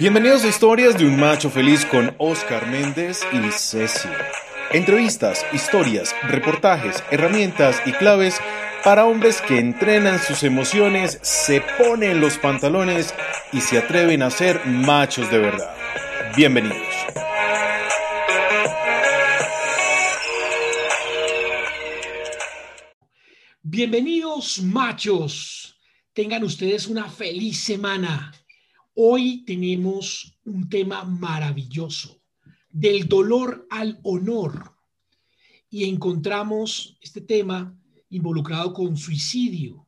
Bienvenidos a Historias de un Macho Feliz con Oscar Méndez y Ceci. Entrevistas, historias, reportajes, herramientas y claves para hombres que entrenan sus emociones, se ponen los pantalones y se atreven a ser machos de verdad. Bienvenidos. Bienvenidos machos. Tengan ustedes una feliz semana. Hoy tenemos un tema maravilloso, del dolor al honor. Y encontramos este tema involucrado con suicidio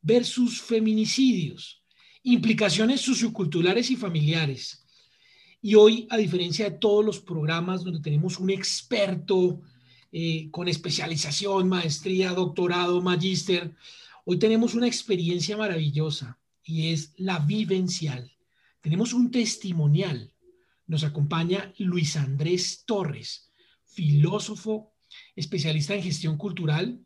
versus feminicidios, implicaciones socioculturales y familiares. Y hoy, a diferencia de todos los programas donde tenemos un experto eh, con especialización, maestría, doctorado, magíster, hoy tenemos una experiencia maravillosa y es la vivencial. Tenemos un testimonial. Nos acompaña Luis Andrés Torres, filósofo, especialista en gestión cultural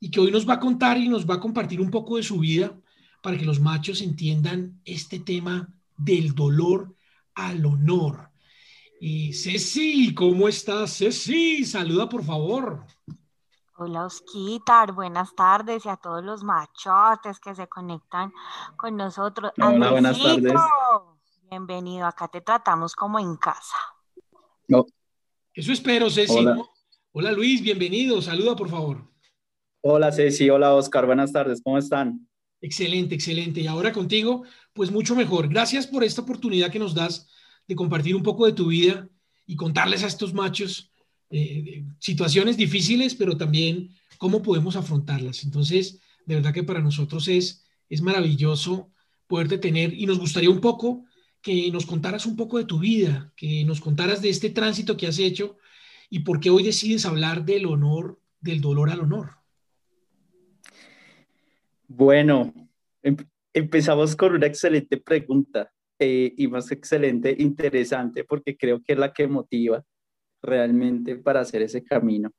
y que hoy nos va a contar y nos va a compartir un poco de su vida para que los machos entiendan este tema del dolor al honor. Y Ceci, ¿cómo estás? Ceci, saluda por favor. Hola Osquitar, buenas tardes y a todos los machotes que se conectan con nosotros. Hola, buenas tardes. Bienvenido, acá te tratamos como en casa. No. Eso espero, Ceci. Hola. Hola Luis, bienvenido, saluda por favor. Hola Ceci, hola Oscar, buenas tardes, ¿cómo están? Excelente, excelente. Y ahora contigo, pues mucho mejor. Gracias por esta oportunidad que nos das de compartir un poco de tu vida y contarles a estos machos eh, situaciones difíciles, pero también cómo podemos afrontarlas. Entonces, de verdad que para nosotros es, es maravilloso poderte tener y nos gustaría un poco que nos contaras un poco de tu vida, que nos contaras de este tránsito que has hecho y por qué hoy decides hablar del honor, del dolor al honor. Bueno, em, empezamos con una excelente pregunta eh, y más excelente, interesante, porque creo que es la que motiva realmente para hacer ese camino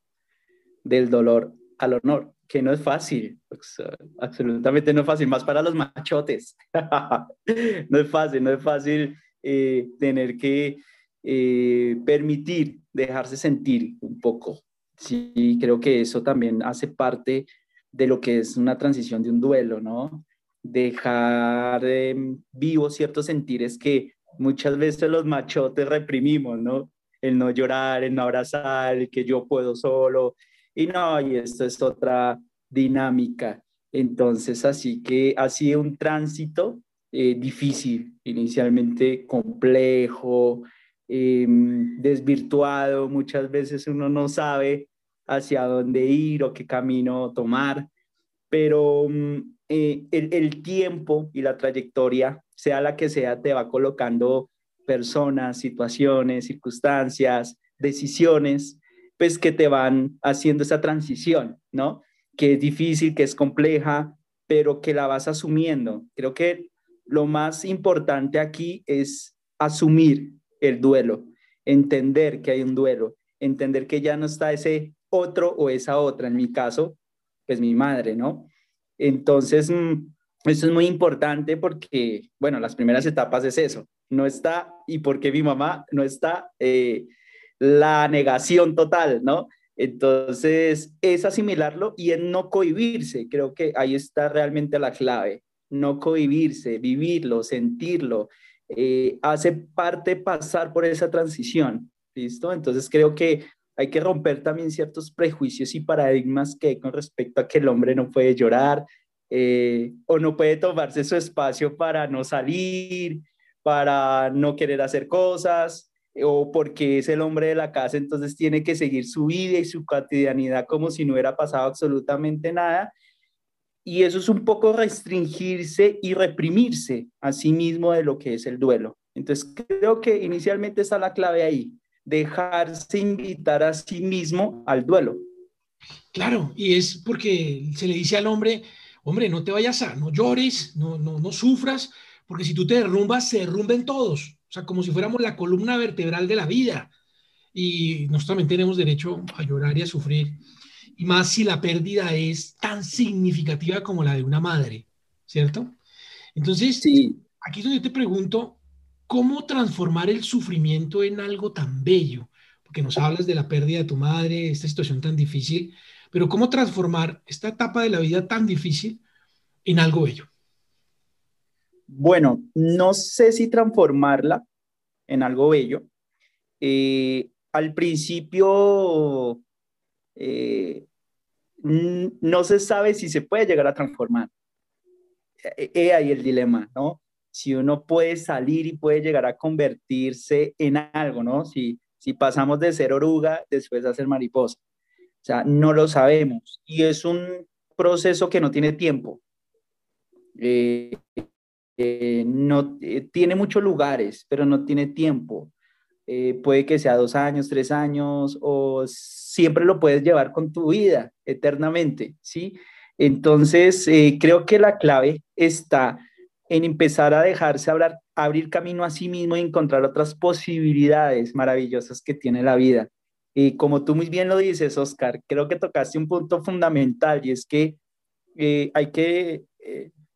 del dolor al honor, que no es fácil, absolutamente no es fácil, más para los machotes. no es fácil, no es fácil eh, tener que eh, permitir dejarse sentir un poco. Sí, creo que eso también hace parte de lo que es una transición de un duelo, ¿no? Dejar eh, vivos ciertos sentires que muchas veces los machotes reprimimos, ¿no? El no llorar, el no abrazar, el que yo puedo solo. Y no, y esto es otra dinámica. Entonces, así que ha sido un tránsito eh, difícil, inicialmente complejo, em, desvirtuado. Muchas veces uno no sabe hacia dónde ir o qué camino tomar, pero mm, eh, el, el tiempo y la trayectoria, sea la que sea, te va colocando personas, situaciones, circunstancias, decisiones, pues que te van haciendo esa transición, ¿no? Que es difícil, que es compleja, pero que la vas asumiendo. Creo que lo más importante aquí es asumir el duelo, entender que hay un duelo, entender que ya no está ese otro o esa otra, en mi caso, pues mi madre, ¿no? Entonces, mm, eso es muy importante porque, bueno, las primeras etapas es eso, no está y porque mi mamá no está, eh, la negación total, ¿no? Entonces, es asimilarlo y en no cohibirse. Creo que ahí está realmente la clave. No cohibirse, vivirlo, sentirlo. Eh, hace parte pasar por esa transición. ¿Listo? Entonces, creo que hay que romper también ciertos prejuicios y paradigmas que hay con respecto a que el hombre no puede llorar eh, o no puede tomarse su espacio para no salir, para no querer hacer cosas o porque es el hombre de la casa, entonces tiene que seguir su vida y su cotidianidad como si no hubiera pasado absolutamente nada. Y eso es un poco restringirse y reprimirse a sí mismo de lo que es el duelo. Entonces creo que inicialmente está la clave ahí, dejarse invitar a sí mismo al duelo. Claro, y es porque se le dice al hombre, hombre, no te vayas a, no llores, no, no, no sufras, porque si tú te derrumbas, se derrumben todos, o sea, como si fuéramos la columna vertebral de la vida. Y nosotros también tenemos derecho a llorar y a sufrir, y más si la pérdida es tan significativa como la de una madre, ¿cierto? Entonces, sí. aquí es donde yo te pregunto, ¿cómo transformar el sufrimiento en algo tan bello? Porque nos hablas de la pérdida de tu madre, esta situación tan difícil, pero ¿cómo transformar esta etapa de la vida tan difícil en algo bello? Bueno, no sé si transformarla en algo bello. Eh, al principio eh, no se sabe si se puede llegar a transformar. He ahí el dilema, ¿no? Si uno puede salir y puede llegar a convertirse en algo, ¿no? Si, si pasamos de ser oruga después a ser mariposa. O sea, no lo sabemos. Y es un proceso que no tiene tiempo. Eh, eh, no eh, tiene muchos lugares, pero no tiene tiempo. Puede que sea dos años, tres años, o siempre lo puedes llevar con tu vida eternamente, ¿sí? Entonces, creo que la clave está en empezar a dejarse hablar, abrir camino a sí mismo y encontrar otras posibilidades maravillosas que tiene la vida. Y como tú muy bien lo dices, Oscar, creo que tocaste un punto fundamental y es que hay que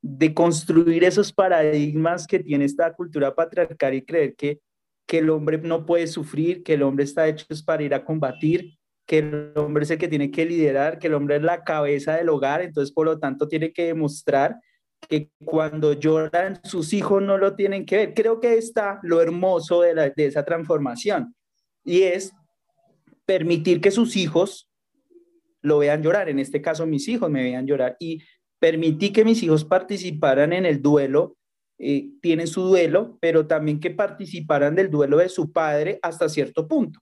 de construir esos paradigmas que tiene esta cultura patriarcal y creer que, que el hombre no puede sufrir, que el hombre está hecho para ir a combatir, que el hombre es el que tiene que liderar, que el hombre es la cabeza del hogar, entonces por lo tanto tiene que demostrar que cuando lloran sus hijos no lo tienen que ver. Creo que está lo hermoso de, de esa transformación y es permitir que sus hijos lo vean llorar, en este caso mis hijos me vean llorar y permití que mis hijos participaran en el duelo, eh, tienen su duelo, pero también que participaran del duelo de su padre hasta cierto punto,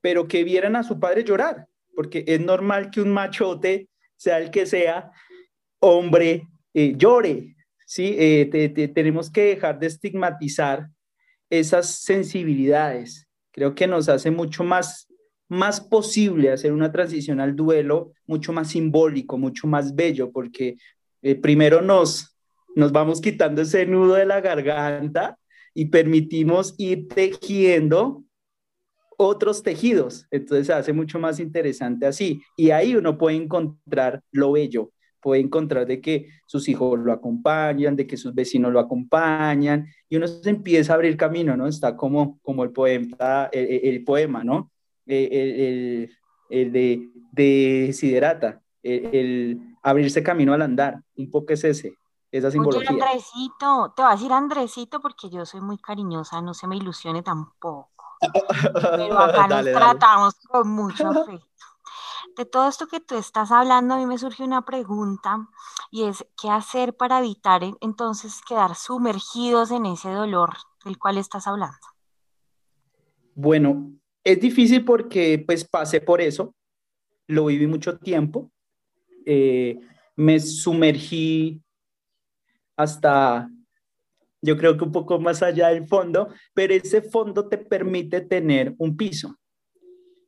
pero que vieran a su padre llorar, porque es normal que un machote, sea el que sea, hombre, eh, llore, ¿sí? Eh, tenemos que dejar de estigmatizar esas sensibilidades. Creo que nos hace mucho más más posible hacer una transición al duelo mucho más simbólico, mucho más bello, porque eh, primero nos, nos vamos quitando ese nudo de la garganta y permitimos ir tejiendo otros tejidos. Entonces se hace mucho más interesante así. Y ahí uno puede encontrar lo bello, puede encontrar de que sus hijos lo acompañan, de que sus vecinos lo acompañan, y uno se empieza a abrir camino, ¿no? Está como, como el, poema, el poema, ¿no? Eh, el, de, de Siderata, el, abrirse camino al andar, un poco es ese, esa simbología. Oye, Andresito, te voy a decir Andresito porque yo soy muy cariñosa, no se me ilusione tampoco. Pero acá nos tratamos con mucho afecto. De todo esto que tú estás hablando, a mí me surge una pregunta y es, ¿qué hacer para evitar entonces quedar sumergidos en ese dolor del cual estás hablando? Bueno, es difícil porque pues pasé por eso, lo viví mucho tiempo, eh, me sumergí hasta, yo creo que un poco más allá del fondo, pero ese fondo te permite tener un piso.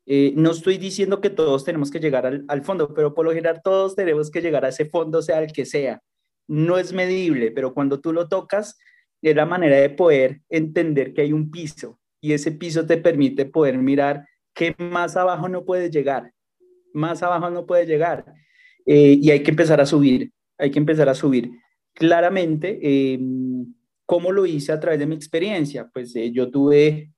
Eh, no estoy diciendo que todos tenemos que llegar al, al, fondo, pero por lo general todos tenemos que llegar a ese fondo, sea el que sea. No es medible, pero cuando tú lo tocas, es la manera de poder entender que hay un piso, y ese piso te permite poder mirar que más abajo no puedes llegar, más abajo no puedes llegar eh, y hay que empezar a subir, hay que empezar a subir. Claramente, em, ¿cómo lo hice a través de mi experiencia? Pues eh, yo tuve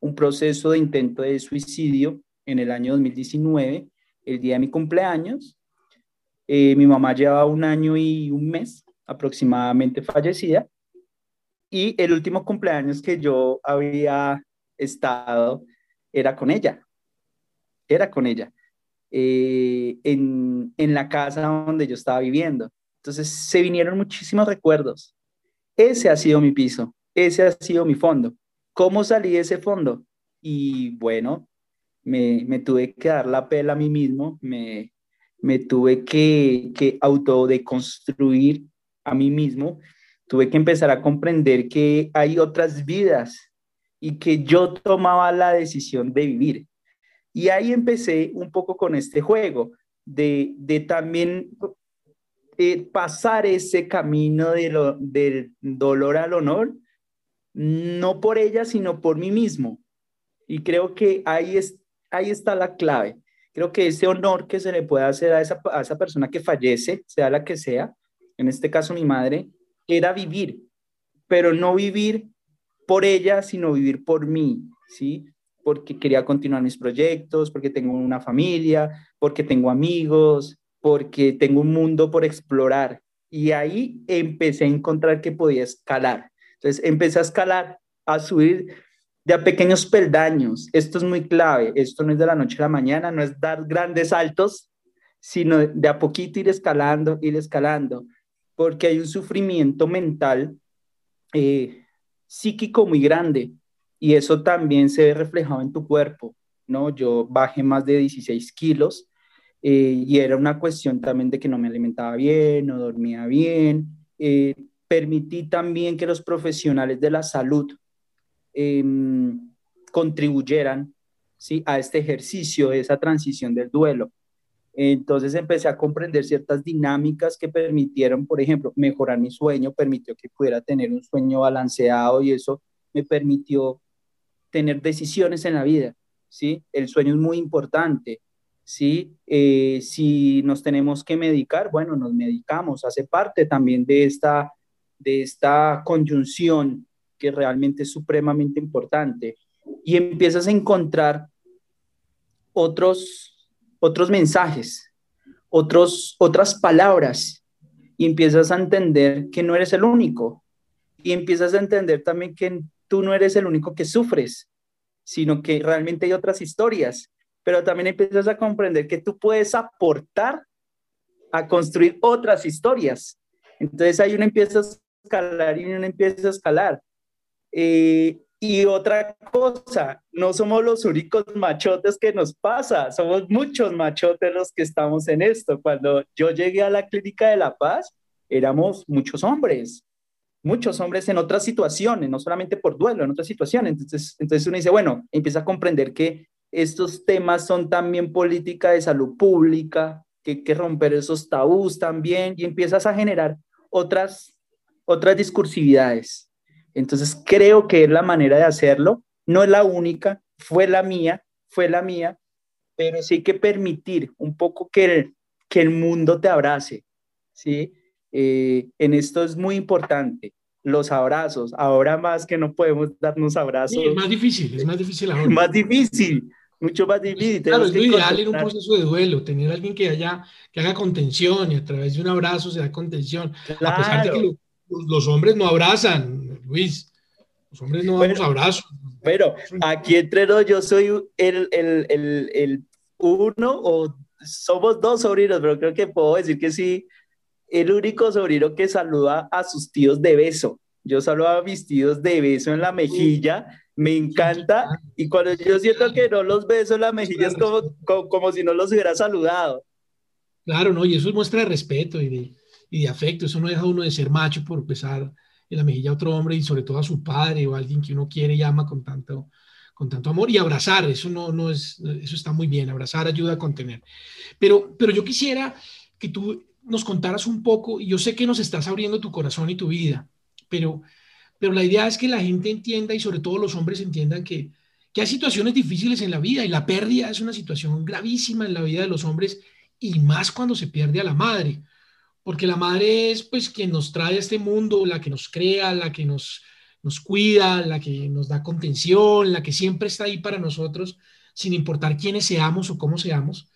un proceso de intento de suicidio en el año 2019, el día de mi cumpleaños. Eh, mi mamá llevaba un año y un mes aproximadamente fallecida y el último cumpleaños que yo había estado era con ella, era con ella, eh, en, en la casa donde yo estaba viviendo. Entonces se vinieron muchísimos recuerdos. Ese ha sido mi piso, ese ha sido mi fondo. ¿Cómo salí de ese fondo? Y bueno, me, me tuve que dar la pela a mí mismo, me, me tuve que, que autodeconstruir a mí mismo tuve que empezar a comprender que hay otras vidas y que yo tomaba la decisión de vivir. Y ahí empecé un poco con este juego, de, de también eh, pasar ese camino de del dolor al honor, no por ella, sino por mí mismo. Y creo que ahí, es, ahí está la clave. Creo que ese honor que se le puede hacer a esa, a esa persona que fallece, sea la que sea, en este caso mi madre, era vivir, pero no vivir por ella, sino vivir por mí, ¿sí? Porque quería continuar mis proyectos, porque tengo una familia, porque tengo amigos, porque tengo un mundo por explorar. Y ahí empecé a encontrar que podía escalar. Entonces empecé a escalar, a subir de a pequeños peldaños. Esto es muy clave. Esto no es de la noche a la mañana, no es dar grandes saltos, sino de a poquito ir escalando, ir escalando, porque hay un sufrimiento mental eh, psíquico muy grande y eso también se ve reflejado en tu cuerpo, ¿no? Yo bajé más de 16 kilos eh, y era una cuestión también de que no me alimentaba bien, no dormía bien. Eh, permití también que los profesionales de la salud em, contribuyeran ¿sí? a este ejercicio, esa transición del duelo. Entonces empecé a comprender ciertas dinámicas que permitieron, por ejemplo, mejorar mi sueño, permitió que pudiera tener un sueño balanceado y eso me permitió tener decisiones en la vida, ¿sí? El sueño es muy importante, ¿sí? Eh, si nos tenemos que medicar, bueno, nos medicamos, hace parte también de esta, de esta conjunción que realmente es supremamente importante. Y empiezas a encontrar otros, otros mensajes, otros, otras palabras, y empiezas a entender que no eres el único, y empiezas a entender también que tú no eres el único que sufres, sino que realmente hay otras historias pero también empiezas a comprender que tú puedes aportar a construir otras historias. Entonces ahí uno empieza a escalar y uno empieza a escalar. Eh, y otra cosa, no somos los únicos machotes que nos pasa, somos muchos machotes los que estamos en esto. Cuando yo llegué a la clínica de La Paz, éramos muchos hombres, muchos hombres en otras situaciones, no solamente por duelo, en otras situaciones. Entonces, entonces uno dice, bueno, empieza a comprender que estos temas son también política de salud pública, que hay que romper esos tabús también y empiezas a generar otras, otras discursividades. Entonces creo que es la manera de hacerlo, no es la única, fue la mía, fue la mía, pero sí hay que permitir un poco que el, que el mundo te abrace, ¿sí? Eh, en esto es muy importante los abrazos, ahora más que no podemos darnos abrazos. es más difícil, es más difícil ahora. más difícil, mucho más difícil. Claro, es lo ideal en un proceso de duelo, tener a alguien que, haya, que haga contención y a través de un abrazo se da contención. A pesar de que los hombres no abrazan, Luis, los hombres no damos abrazos. Pero aquí entre yo soy el, el, el, el, uno o somos dos sobrinos, pero creo que puedo decir que sí, el único sobrino que saluda a sus tíos de beso. Yo saludo a mis tíos de beso en la mejilla me encanta y cuando yo siento que no los beso en la mejilla es como, como, si no los hubiera saludado. Claro, no, y eso es muestra de respeto y de, y de afecto, eso no deja uno de ser macho por besar en la mejilla a otro hombre y sobre todo a su padre o a alguien que uno quiere y ama con tanto, con tanto amor y abrazar, eso no, no es, eso está muy bien, abrazar ayuda a contener. Pero, pero yo quisiera que tú nos contaras un poco, y yo sé que nos estás abriendo tu corazón y tu vida, pero pero la idea es que la gente entienda y sobre todo los hombres entiendan que, hay situaciones difíciles en la vida y la pérdida es una situación gravísima en la vida de los hombres y más cuando se pierde a la madre, porque la madre es pues quien nos trae a este mundo, la que nos crea, la que nos, nos cuida, la que nos da contención, la que siempre está ahí para nosotros, sin importar quiénes seamos o cómo seamos.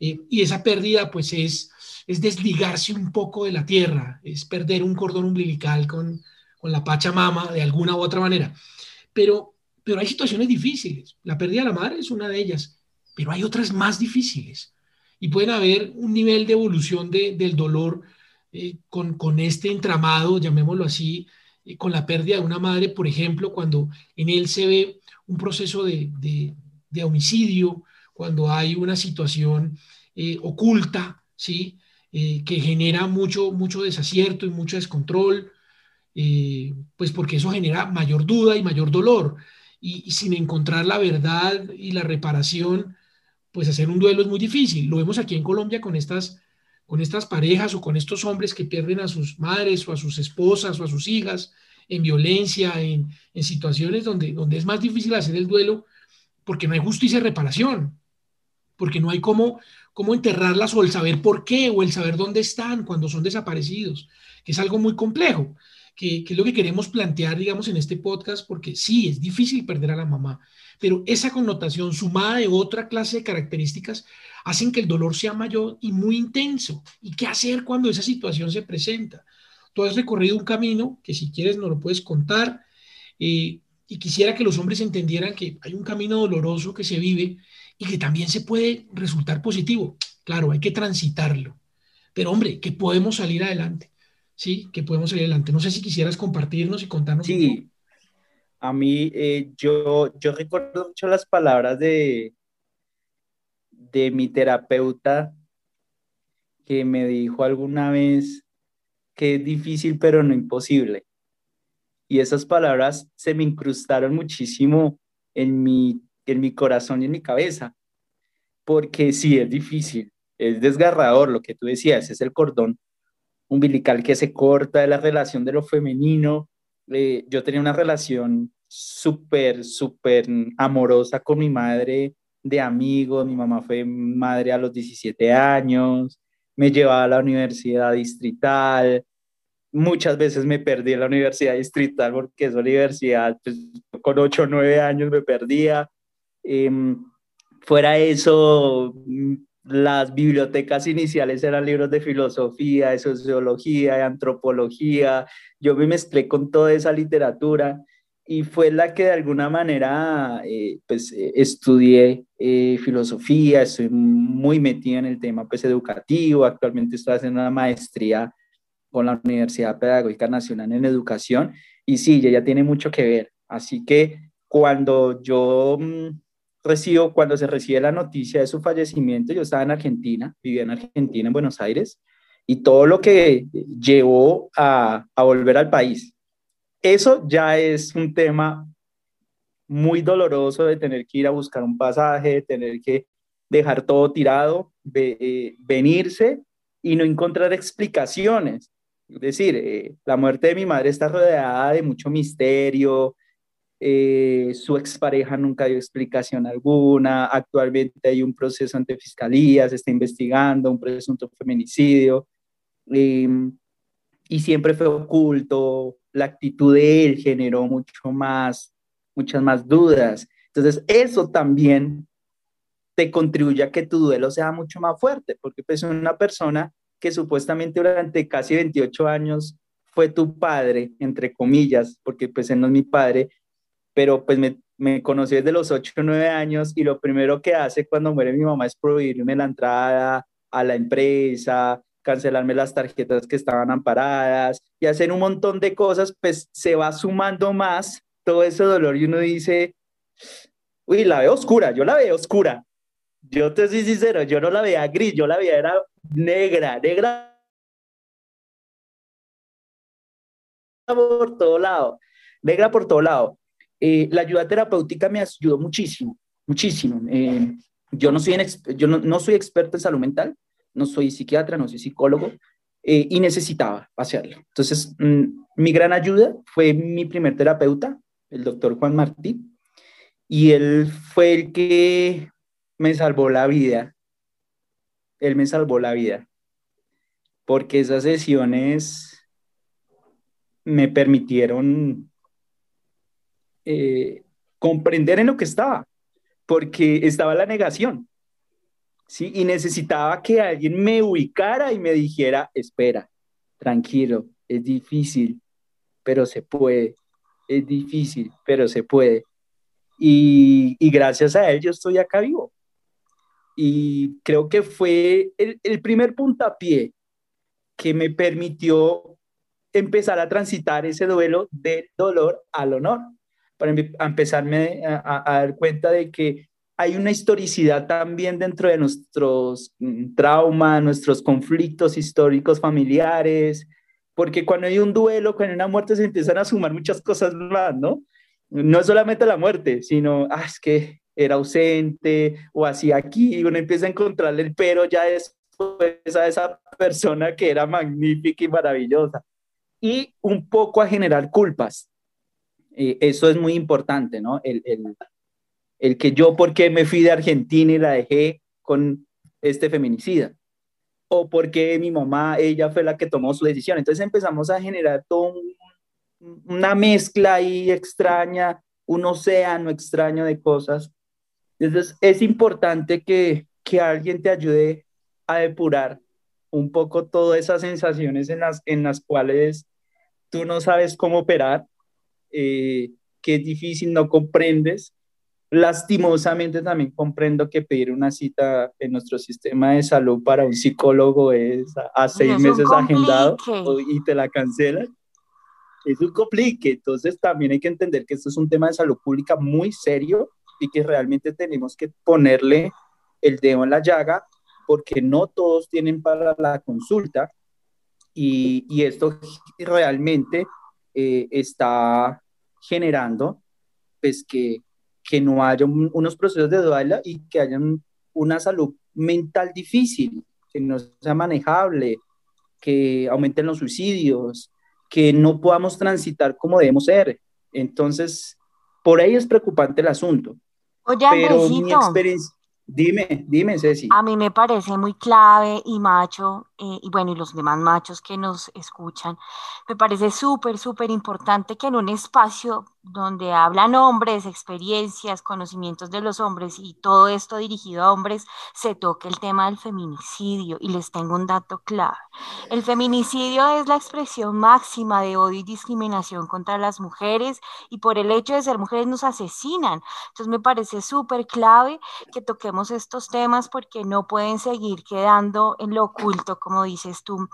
Eh, y esa pérdida pues es, es desligarse un poco de la tierra, es perder un cordón umbilical con, con la Pachamama de alguna u otra manera. Pero, pero hay situaciones difíciles. La pérdida de la madre es una de ellas, pero hay otras más difíciles. Y pueden haber un nivel de evolución del dolor eh, con, con, este entramado, llamémoslo así, eh, con la pérdida de una madre, por ejemplo, cuando en él se ve un proceso de, de, homicidio, cuando hay una situación eh, oculta, ¿sí? que genera mucho, mucho desacierto y mucho descontrol, pues porque eso genera mayor duda y mayor dolor. Y, sin encontrar la verdad y la reparación, pues hacer un duelo es muy difícil. Lo vemos aquí en Colombia con estas, con estas parejas o con estos hombres que pierden a sus madres o a sus esposas o a sus hijas en violencia, en, en situaciones donde, donde es más difícil hacer el duelo porque no hay justicia y reparación, porque no hay cómo, cómo enterrarlas o el saber por qué o el saber dónde están cuando son desaparecidos, que es algo muy complejo. Que, es lo que queremos plantear, digamos, en este podcast, porque sí, es difícil perder a la mamá, pero esa connotación sumada de otra clase de características hacen que el dolor sea mayor y muy intenso. ¿Y qué hacer cuando esa situación se presenta? Tú has recorrido un camino que si quieres nos lo puedes contar eh, y quisiera que los hombres entendieran que hay un camino doloroso que se vive y que también se puede resultar positivo. Claro, hay que transitarlo. Pero hombre, que podemos salir adelante. Sí, que podemos salir adelante. No sé si quisieras compartirnos y contarnos. Sí, a mí eh, yo, yo recuerdo mucho las palabras de, de mi terapeuta que me dijo alguna vez que es difícil pero no imposible. Y esas palabras se me incrustaron muchísimo en mi, en mi corazón y en mi cabeza, porque sí, es difícil, es desgarrador lo que tú decías, es el cordón umbilical que se corta de la relación de lo femenino. Eh, yo tenía una relación súper, súper amorosa con mi madre de amigo, mi mamá fue madre a los 17 años, me llevaba a la universidad distrital, muchas veces me perdí en la universidad distrital porque esa universidad, pues, con 8 o 9 años me perdía. Em, fuera eso, las bibliotecas iniciales eran libros de filosofía, de sociología, de antropología. Yo me mezclé con toda esa literatura y fue la que de alguna manera eh, pues, eh, estudié eh, filosofía, estoy muy metido en el tema pues, educativo, actualmente estoy haciendo una maestría con la Universidad Pedagógica Nacional en Educación y sí, ya tiene mucho que ver. Así que cuando yo mm, recibo, cuando se recibe la noticia de su fallecimiento, yo estaba en Argentina, vivía en Argentina, en Buenos Aires, y todo lo que llevó a, a volver al país, eso ya es un tema muy doloroso de tener que ir a buscar un pasaje, de tener que dejar todo tirado, eh, venirse y no encontrar explicaciones. Es decir, eh, la muerte de mi madre está rodeada de mucho misterio, eh, su expareja nunca dio explicación alguna, actualmente hay un proceso ante fiscalía, se está investigando un presunto feminicidio, y siempre fue oculto, la actitud de él generó mucho más, muchas más dudas. Entonces, eso también te contribuye a que tu duelo sea mucho más fuerte, porque pues una persona que supuestamente durante casi 28 años fue tu padre, entre comillas, porque pues él no es mi padre, pero pues me, me conocí desde los 8 o 9 años y lo primero que hace cuando muere mi mamá es prohibirme la entrada a la empresa, cancelarme las tarjetas que estaban amparadas y hacer un montón de cosas, pues se va sumando más todo ese dolor y uno dice, uy, la veo oscura, yo la veo oscura. Yo te soy sincero, yo no la veía gris, yo la veía era negra, negra por todo lado, negra por todo lado. Eh, la ayuda terapéutica me ayudó muchísimo, muchísimo. Eh, yo no soy, soy experto en salud mental, no soy psiquiatra, no soy psicólogo, eh, y necesitaba hacerlo. Entonces, mm, mi gran ayuda fue mi primer terapeuta, el doctor Juan Martí, y él fue el que me salvó la vida. Él me salvó la vida, porque esas sesiones me permitieron eh, comprender en lo que estaba, porque estaba la negación. ¿sí? Y necesitaba que alguien me ubicara y me dijera, espera, tranquilo, es difícil, pero se puede, es difícil, pero se puede. Y, gracias a él yo estoy acá vivo. Y creo que fue el, el primer puntapié que me permitió empezar a transitar ese duelo del dolor al honor, para empezarme a, dar cuenta de que hay una historicidad también dentro de nuestros mm, traumas, nuestros conflictos históricos familiares, porque cuando hay un duelo, cuando hay una muerte, se empiezan a sumar muchas cosas más, ¿no? No es solamente la muerte, sino, ah, es que era ausente o así aquí, y uno empieza a encontrarle el pero ya después a esa persona que era magnífica y maravillosa. Y un poco a generar culpas. Eh, eso es muy importante, ¿no? el, el que yo, ¿por qué me fui de Argentina y la dejé con este feminicida? O porque mi mamá, ella fue la que tomó su decisión. Entonces empezamos a generar todo una mezcla ahí extraña, un océano extraño de cosas. Entonces es importante que, que alguien te ayude a depurar un poco todas esas sensaciones en las, en las cuales tú no sabes cómo operar, eh, que es difícil, no comprendes. Lastimosamente también comprendo que pedir una cita en nuestro sistema de salud para un psicólogo es a, seis meses agendado y te la cancelan. Es un complique, entonces también hay que entender que esto es un tema de salud pública muy serio y que realmente tenemos que ponerle el dedo en la llaga porque no todos tienen para la consulta y, y esto realmente eh, está generando pues que, que no haya unos procesos de duela y que haya una salud mental difícil, que no sea manejable, que aumenten los suicidios, que no podamos transitar como debemos ser. Entonces, por ahí es preocupante el asunto. Oye, Pero mi experiencia, Dime, dime, Ceci. A mí me parece muy clave y macho, eh, y bueno, y los demás machos que nos escuchan, me parece súper, súper importante que en un espacio donde hablan hombres, experiencias, conocimientos de los hombres y todo esto dirigido a hombres, se toque el tema del feminicidio. Y les tengo un dato clave. El feminicidio es la expresión máxima de odio y discriminación contra las mujeres y por el hecho de ser mujeres nos asesinan. Entonces me parece súper clave que toquemos estos temas porque no pueden seguir quedando en lo oculto, como dices tú,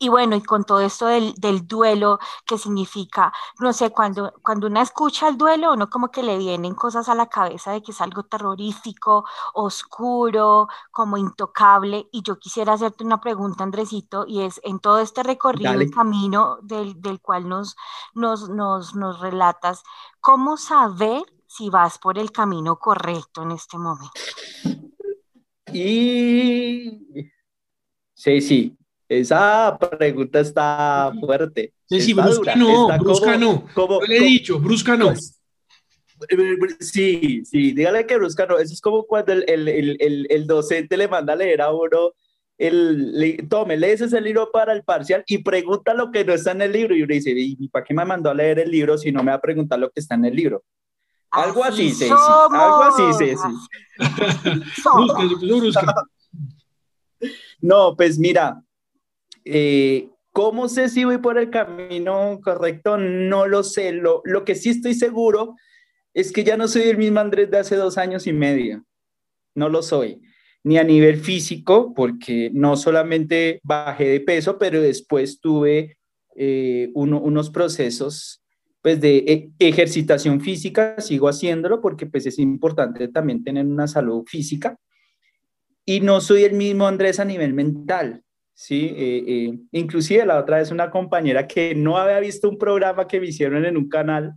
y bueno, y con todo esto del, del, duelo, que significa, no sé, cuando, cuando una escucha el duelo, uno como que le vienen cosas a la cabeza de que es algo terrorífico, oscuro, como intocable. Y yo quisiera hacerte una pregunta, Andresito, y es, en todo este recorrido camino del, del cual nos, nos, nos, nos relatas, ¿cómo saber si vas por el camino correcto en este momento? Y... Sí, sí, esa pregunta está fuerte. Sí, sí, brusca no, brusca no. Como, le he dicho, brusca no. Pues, sí, sí, dígale que brusca no. Eso es como cuando el, el, el, el docente le manda a leer a uno, el, le, tome, lees ese libro para el parcial y pregunta lo que no está en el libro. Y uno dice, ¿y para qué me mandó a leer el libro si no me va a preguntar lo que está en el libro? Algo así, sí, Algo así, sí, brusca, no, pues mira, eh, ¿Cómo sé si voy por el camino correcto? No lo sé. Lo, lo, que sí estoy seguro es que ya no soy el mismo Andrés de hace dos años y medio. No lo soy. Ni a nivel físico, porque no solamente bajé de peso, pero después tuve eh, unos procesos pues, de e, ejercitación física. Sigo haciéndolo porque pues, es importante también tener una salud física. Y no soy el mismo Andrés a nivel mental Sí, eh, eh, inclusive la otra vez una compañera que no había visto un programa que me hicieron en un canal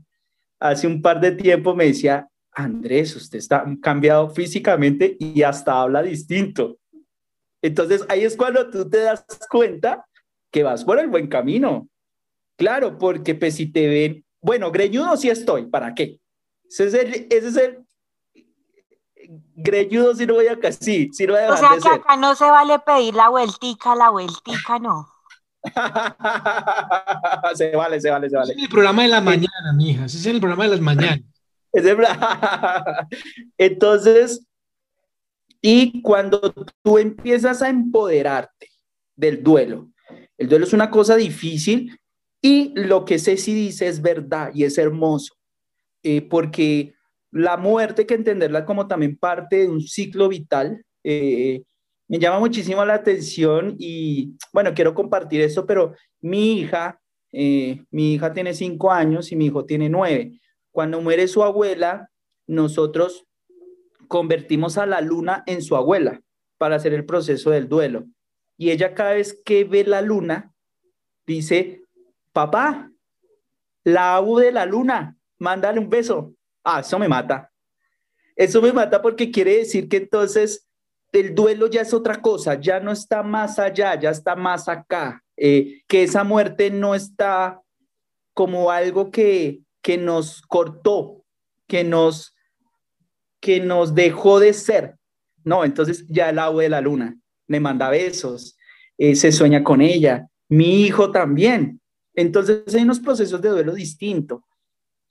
hace un par de tiempo me decía, Andrés, usted está cambiado físicamente y hasta habla distinto. Entonces ahí es cuando tú te das cuenta que vas por el buen camino. Claro, porque pues si te ven, bueno, greñudo sí estoy, ¿para qué? Ese es el, ese es el greñudo si no voy a casi, si no voy a O sea que acá no se vale pedir la vueltica, la vueltica no. se vale, se vale, se vale. es el programa de la mañana, mija, ese es el programa de las mañanas. Entonces, y cuando tú empiezas a empoderarte del duelo, el duelo es una cosa difícil y lo que Ceci dice es verdad y es hermoso, eh, porque la muerte, que entenderla como también parte de un ciclo vital, eh, me llama muchísimo la atención y bueno, quiero compartir eso, pero mi hija, eh, mi hija tiene cinco años y mi hijo tiene nueve. Cuando muere su abuela, nosotros convertimos a la luna en su abuela para hacer el proceso del duelo. Y ella cada vez que ve la luna, dice, papá, la abu de la luna, mándale un beso. Ah, eso me mata. Eso me mata porque quiere decir que entonces el duelo ya es otra cosa, ya no está más allá, ya está más acá, eh, que esa muerte no está como algo que, que nos cortó, que nos, que nos dejó de ser. No, entonces ya el agua de la luna me manda besos, eh, se sueña con ella, mi hijo también. Entonces hay unos procesos de duelo distintos.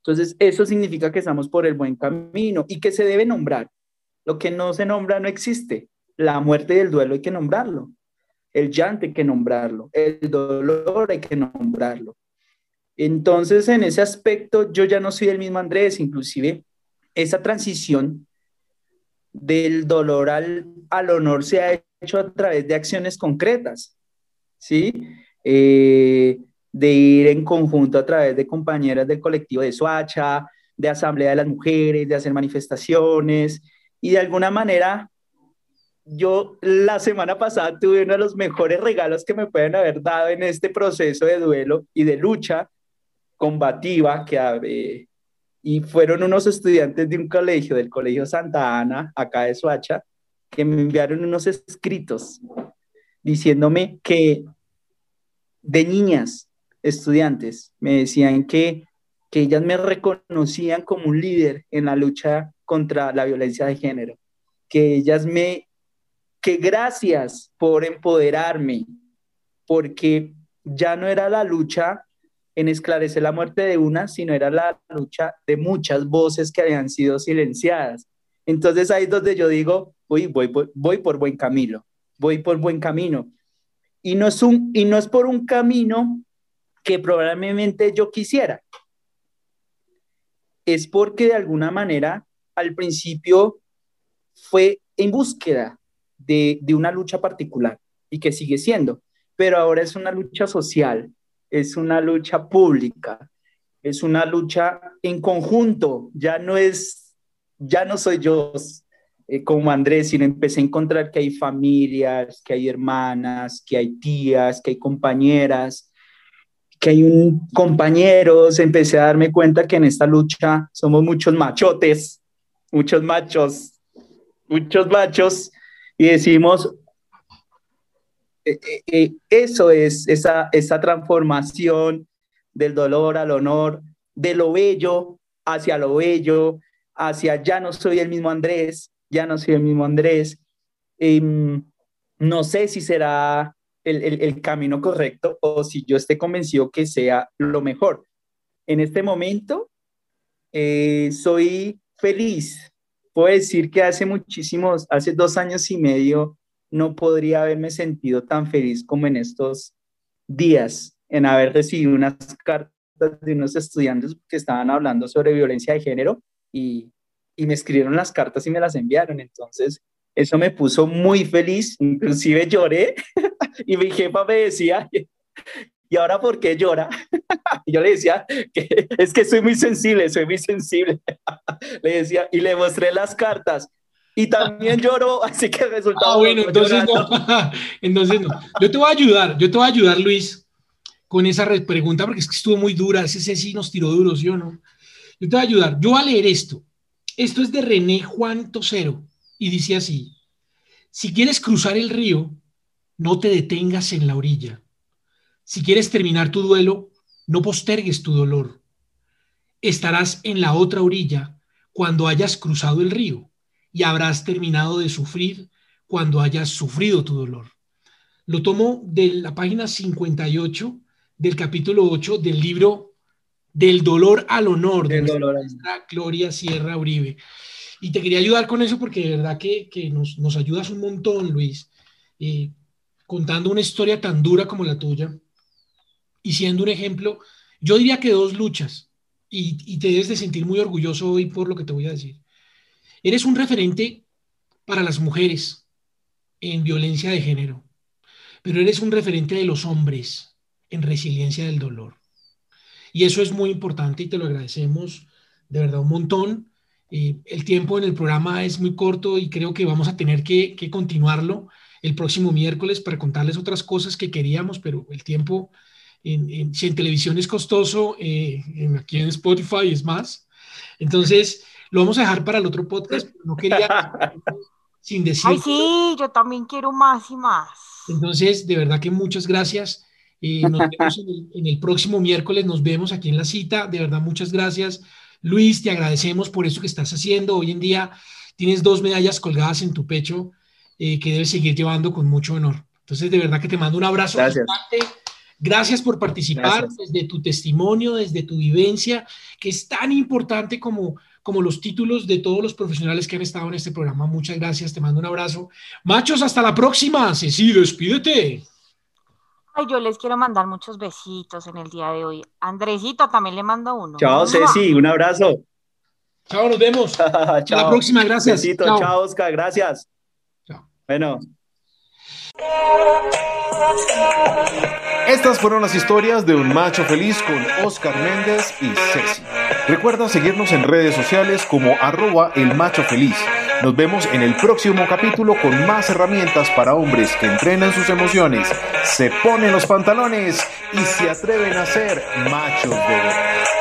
Entonces eso significa que estamos por el buen camino y que se debe nombrar. Lo que no se nombra no existe. La muerte y el duelo hay que nombrarlo. El llanto hay que nombrarlo. El dolor hay que nombrarlo. Entonces, en ese aspecto, yo ya no soy el mismo Andrés, inclusive esa transición del dolor al, honor se ha hecho a través de acciones concretas, ¿sí? Eh, de ir en conjunto a través de compañeras del colectivo de Suacha, de Asamblea de las Mujeres, de hacer manifestaciones. Y de alguna manera yo la semana pasada tuve uno de los mejores regalos que me pueden haber dado en este proceso de duelo y de lucha combativa que eh, y fueron unos estudiantes de un colegio, del Colegio Santa Ana, acá de Suacha, que me enviaron unos escritos diciéndome que de niñas, estudiantes, me decían que, que ellas me reconocían como un líder en la lucha contra la violencia de género, que ellas me, que gracias por empoderarme, porque ya no era la lucha en esclarecer la muerte de una, sino era la lucha de muchas voces que habían sido silenciadas. Entonces ahí es donde yo digo, voy, voy, voy, por buen camino, voy por buen camino. Y no, es un, y no es por un camino que probablemente yo quisiera. Es porque de alguna manera al principio fue en búsqueda de, de una lucha particular y que sigue siendo, pero ahora es una lucha social, es una lucha pública, es una lucha en conjunto, ya no es, ya no soy yo eh, como Andrés, sino empecé a encontrar que hay familias, que hay hermanas, que hay tías, que hay compañeras, que hay un, compañeros, empecé a darme cuenta que en esta lucha somos muchos machotes, muchos machos, muchos machos, y decimos, eh, eh, eh, eso es esa, esa transformación del dolor al honor, de lo bello hacia lo bello, hacia ya no soy el mismo Andrés, ya no soy el mismo Andrés. Em, no sé si será el, camino correcto o si yo esté convencido que sea lo mejor. En este momento soy feliz. Puedo decir que hace muchísimos, hace dos años y medio, no podría haberme sentido tan feliz como en estos días en haber recibido unas cartas de unos estudiantes que estaban hablando sobre violencia de género y, y me escribieron las cartas y me las enviaron. Entonces, eso me puso muy feliz, inclusive lloré y mi jefa me decía, ¿y ahora por qué llora? yo le decía, que es que soy muy sensible, soy muy sensible. le decía, y le mostré las cartas y también lloró, así que resulta. Ah, bueno, entonces no. entonces no. Yo te voy a ayudar, yo te voy a ayudar, Luis, con esa pregunta, porque es que estuvo muy dura, ese sí nos tiró duro, ¿sí o no? Yo te voy a ayudar. Yo voy a leer esto. Esto es de René Juan Tosero y dice así: Si quieres cruzar el río, no te detengas en la orilla. Si quieres terminar tu duelo, no postergues tu dolor. Estarás en la otra orilla cuando hayas cruzado el río y habrás terminado de sufrir cuando hayas sufrido tu dolor. Lo tomo de la página 58 del capítulo 8 del libro Del dolor al honor de nuestra Gloria Sierra Uribe. Y te quería ayudar con eso porque de verdad que, nos, nos, ayudas un montón, Luis, eh, contando una historia tan dura como la tuya y siendo un ejemplo, yo diría que dos luchas y, y te debes de sentir muy orgulloso hoy por lo que te voy a decir. Eres un referente para las mujeres en violencia de género, pero eres un referente de los hombres en resiliencia del dolor. Y eso es muy importante y te lo agradecemos de verdad un montón. Eh, el tiempo en el programa es muy corto y creo que vamos a tener que, continuarlo el próximo miércoles para contarles otras cosas que queríamos, pero el tiempo, en, si en televisión es costoso, eh, aquí en Spotify es más. Entonces, lo vamos a dejar para el otro podcast, no quería sin decir. Ay, sí, yo también quiero más y más. Entonces, de verdad que muchas gracias. Eh, nos vemos en el, próximo miércoles, nos vemos aquí en la cita. De verdad, muchas gracias. Luis, te agradecemos por eso que estás haciendo. Hoy en día tienes dos medallas colgadas en tu pecho eh, que debes seguir llevando con mucho honor. Entonces, de verdad que te mando un abrazo. Gracias. Gracias por participar desde tu testimonio, desde tu vivencia, que es tan importante como, como los títulos de todos los profesionales que han estado en este programa. Muchas gracias, te mando un abrazo. Machos, hasta la próxima. Ceci, despídete. Ay, yo les quiero mandar muchos besitos en el día de hoy. Andresito, también le mando uno. Chao, Ceci, un abrazo. Chao, nos vemos. Hasta la próxima, gracias. Besito, chao. Oscar, gracias. Chao. Bueno. Estas fueron las historias de un macho feliz con Oscar Méndez y Ceci. Recuerda seguirnos en redes sociales como arroba el macho feliz. Nos vemos en el próximo capítulo con más herramientas para hombres que entrenan sus emociones, se ponen los pantalones y se atreven a ser machos de verdad.